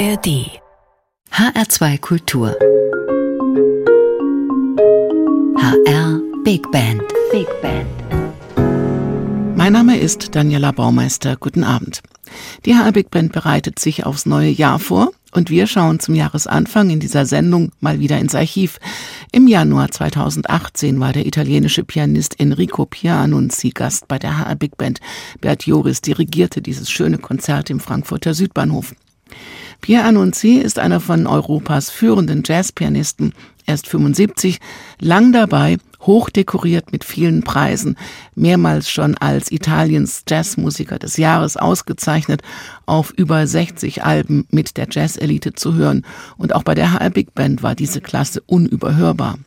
ARD HR2 Kultur HR Big Band Big Band Mein Name ist Daniela Baumeister. Guten Abend. Die HR Big Band bereitet sich aufs neue Jahr vor und wir schauen zum Jahresanfang in dieser Sendung mal wieder ins Archiv. Im Januar 2018 war der italienische Pianist Enrico Pianunzi Gast bei der HR Big Band. Bert Joris dirigierte dieses schöne Konzert im Frankfurter Südbahnhof. Pierre Annunzi ist einer von Europas führenden Jazzpianisten. Er ist 75, lang dabei, hochdekoriert mit vielen Preisen, mehrmals schon als Italiens Jazzmusiker des Jahres ausgezeichnet, auf über 60 Alben mit der Jazzelite zu hören und auch bei der HR Big Band war diese Klasse unüberhörbar.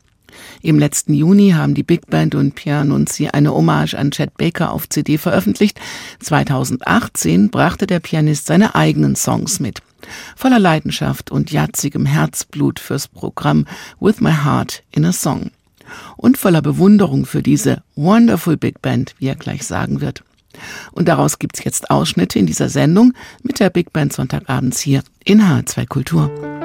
Im letzten Juni haben die Big Band und Pierre Nunzi eine Hommage an Chet Baker auf CD veröffentlicht. 2018 brachte der Pianist seine eigenen Songs mit. Voller Leidenschaft und jatzigem Herzblut fürs Programm With My Heart in a Song. Und voller Bewunderung für diese Wonderful Big Band, wie er gleich sagen wird. Und daraus gibt's jetzt Ausschnitte in dieser Sendung mit der Big Band Sonntagabends hier in H2 Kultur.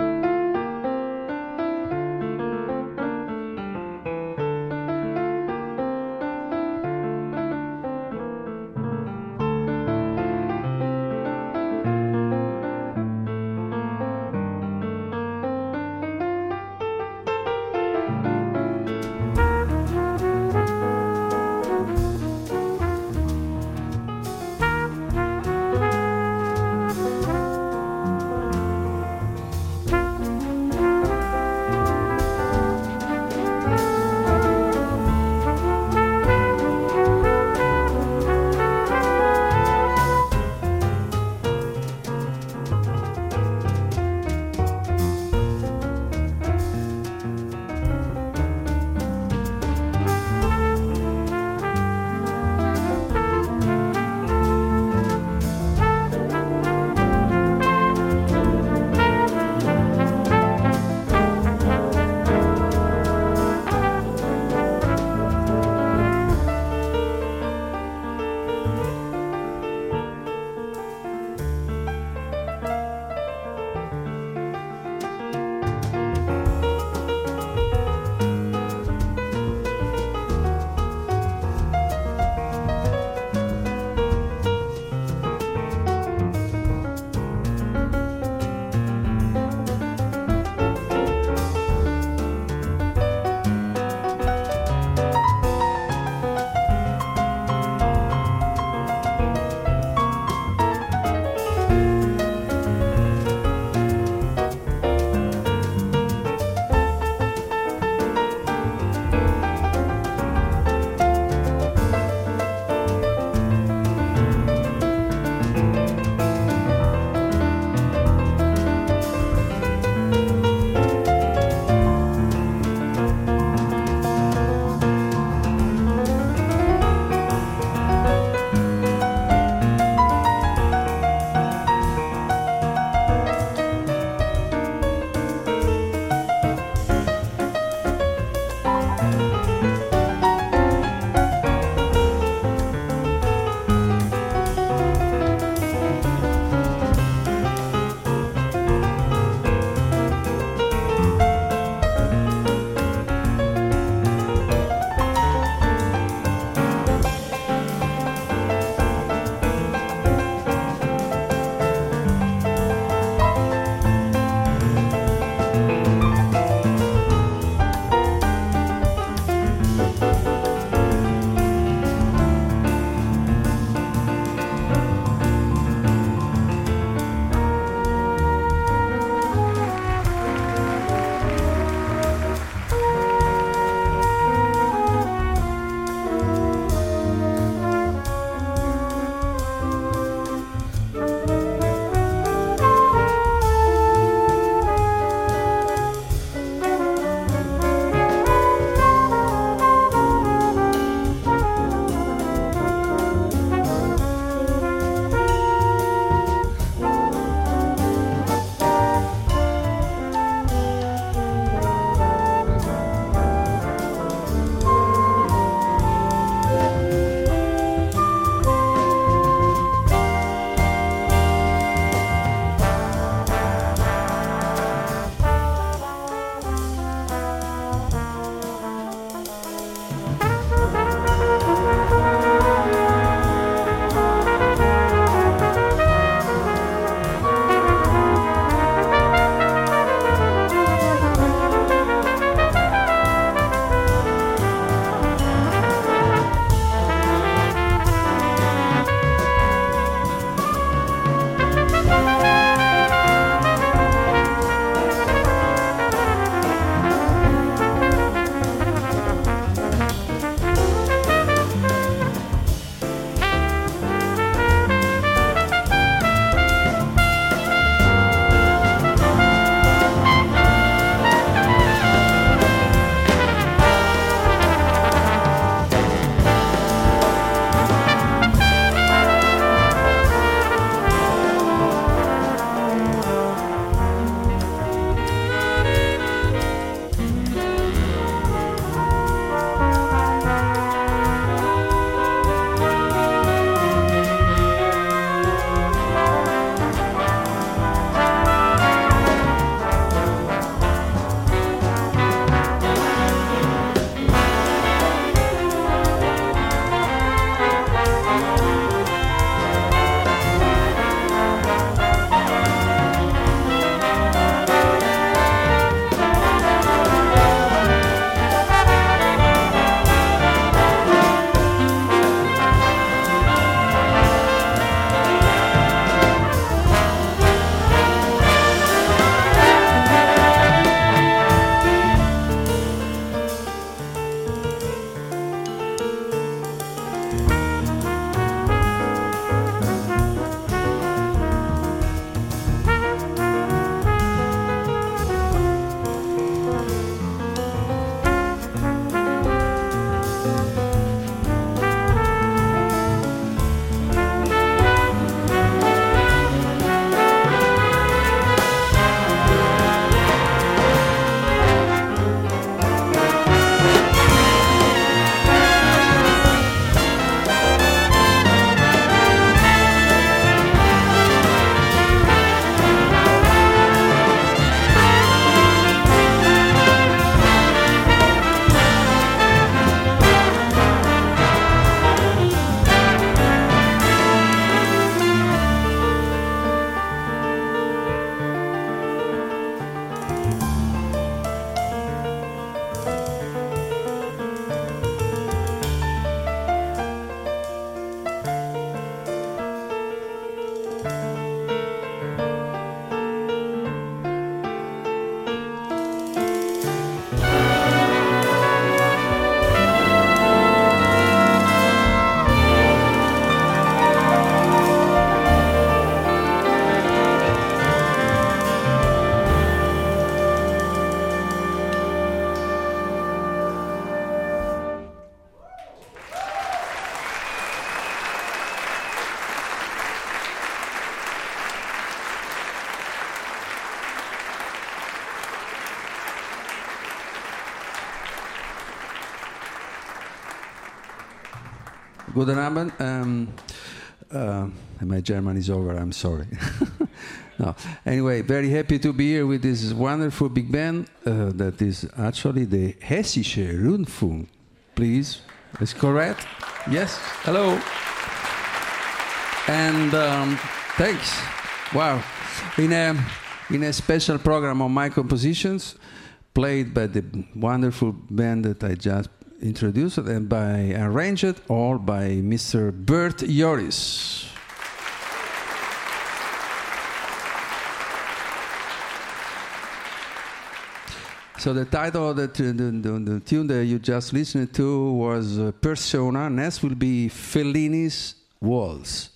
Guten Abend. Um, uh, my German is over, I'm sorry. no. Anyway, very happy to be here with this wonderful big band uh, that is actually the Hessische Rundfunk. Please, is correct? Yes, hello. And um, thanks. Wow. In a, in a special program of my compositions, played by the wonderful band that I just introduced and by arranged all by Mr. Bert Yoris. So the title of the, the, the, the, tune that you just listened to was uh, Persona. Next will be Fellini's Walls.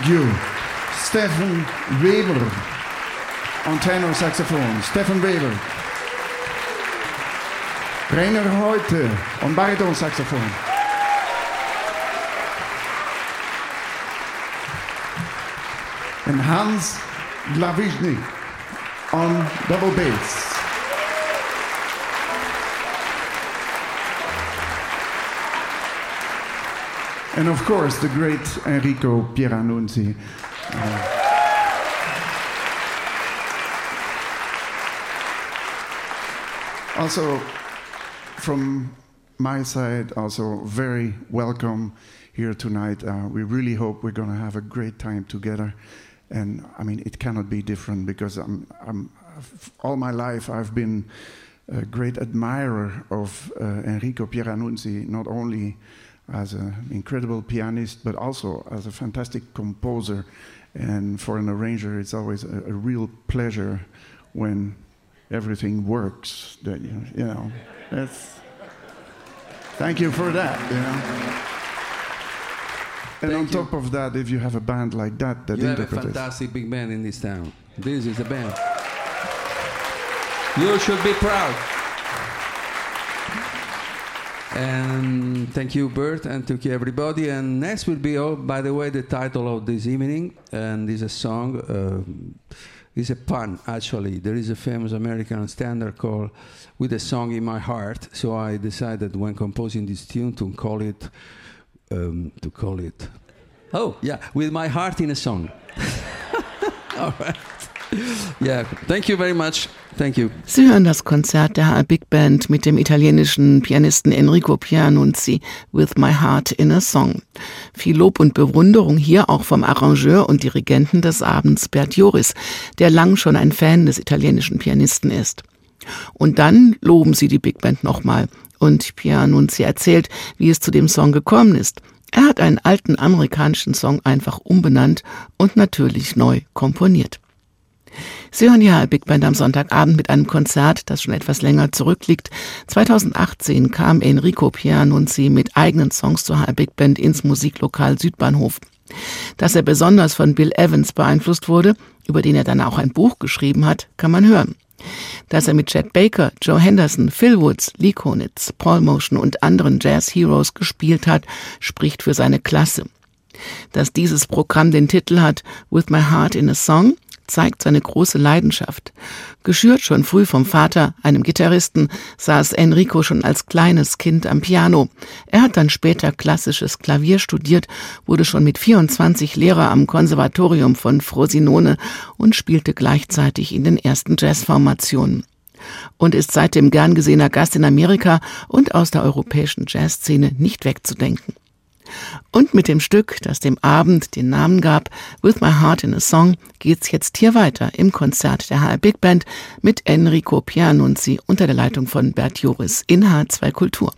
Thank you. Stefan Weber on tenor saxophone. Stefan Weber. Rainer Heute on baritone saxophone. And Hans Glavischnik on double bass. And of course, the great Enrico Pieranunzi. Uh, also, from my side, also very welcome here tonight. Uh, we really hope we're going to have a great time together. And I mean, it cannot be different because I'm, I'm, all my life I've been a great admirer of uh, Enrico Pieranunzi, not only as an incredible pianist, but also as a fantastic composer. And for an arranger, it's always a, a real pleasure when everything works. That you, you know, that's. Thank you for that. You know. And Thank on you. top of that, if you have a band like that that You have a fantastic big band in this town. This is a band. You should be proud. And thank you, Bert, and thank you, everybody. And next will be, oh, by the way, the title of this evening, and is a song. Uh, is a pun, actually. There is a famous American standard called "With a Song in My Heart." So I decided, when composing this tune, to call it, um, to call it, oh yeah, "With My Heart in a Song." All right. Yeah. Thank you very much. Thank you. Sie hören das Konzert der Big Band mit dem italienischen Pianisten Enrico Pianunzi With My Heart in a Song. Viel Lob und Bewunderung hier auch vom Arrangeur und Dirigenten des Abends Bert Joris, der lang schon ein Fan des italienischen Pianisten ist. Und dann loben sie die Big Band nochmal und Pianunzi erzählt, wie es zu dem Song gekommen ist. Er hat einen alten amerikanischen Song einfach umbenannt und natürlich neu komponiert. Sie hören ja Big Band am Sonntagabend mit einem Konzert, das schon etwas länger zurückliegt. 2018 kam Enrico Pianunzi mit eigenen Songs zur HR Big Band ins Musiklokal Südbahnhof. Dass er besonders von Bill Evans beeinflusst wurde, über den er dann auch ein Buch geschrieben hat, kann man hören. Dass er mit Chet Baker, Joe Henderson, Phil Woods, Lee Konitz, Paul Motion und anderen Jazz Heroes gespielt hat, spricht für seine Klasse. Dass dieses Programm den Titel hat With My Heart in a Song, zeigt seine große Leidenschaft. Geschürt schon früh vom Vater, einem Gitarristen, saß Enrico schon als kleines Kind am Piano. Er hat dann später klassisches Klavier studiert, wurde schon mit 24 Lehrer am Konservatorium von Frosinone und spielte gleichzeitig in den ersten Jazzformationen und ist seitdem gern gesehener Gast in Amerika und aus der europäischen Jazzszene nicht wegzudenken. Und mit dem Stück, das dem Abend den Namen gab, With My Heart in a Song, geht's jetzt hier weiter im Konzert der HR Big Band mit Enrico Pianunzi unter der Leitung von Bert Joris in H2 Kultur.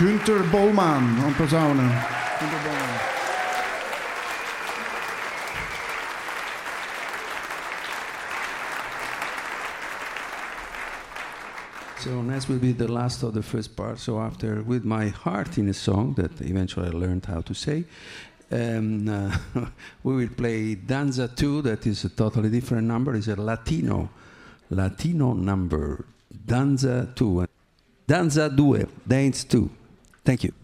Günter Bolman aan Posaune. Günter Bolman. So next will be the last of the first part. So after with my heart in a song that eventually I learned how to say, um, uh, we will play Danza 2. That is a totally different number. It's a Latino, Latino number. Danza 2. Danza 2. Dance 2. Thank you.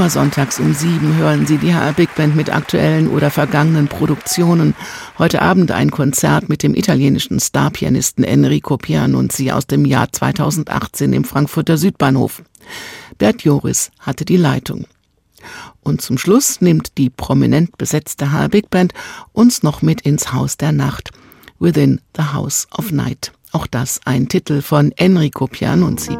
Immer sonntags um sieben hören Sie die HR Big Band mit aktuellen oder vergangenen Produktionen. Heute Abend ein Konzert mit dem italienischen Starpianisten Enrico Pianunzi aus dem Jahr 2018 im Frankfurter Südbahnhof. Bert Joris hatte die Leitung. Und zum Schluss nimmt die prominent besetzte HR Big Band uns noch mit ins Haus der Nacht. Within the House of Night. Auch das ein Titel von Enrico Pianunzi.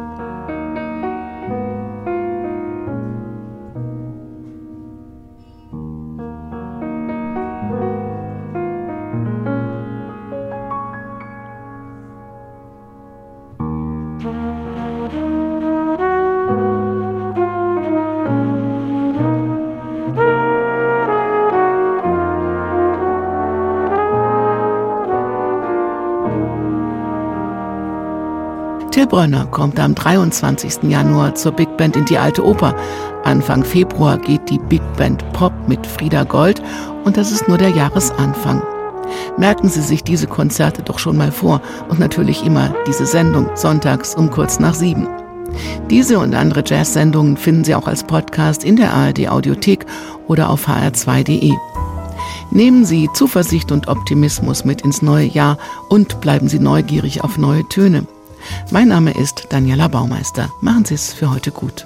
Till Brönner kommt am 23. Januar zur Big Band in die Alte Oper. Anfang Februar geht die Big Band Pop mit Frieda Gold und das ist nur der Jahresanfang. Merken Sie sich diese Konzerte doch schon mal vor und natürlich immer diese Sendung sonntags um kurz nach sieben. Diese und andere Jazz-Sendungen finden Sie auch als Podcast in der ARD Audiothek oder auf hr2.de. Nehmen Sie Zuversicht und Optimismus mit ins neue Jahr und bleiben Sie neugierig auf neue Töne. Mein Name ist Daniela Baumeister. Machen Sie es für heute gut.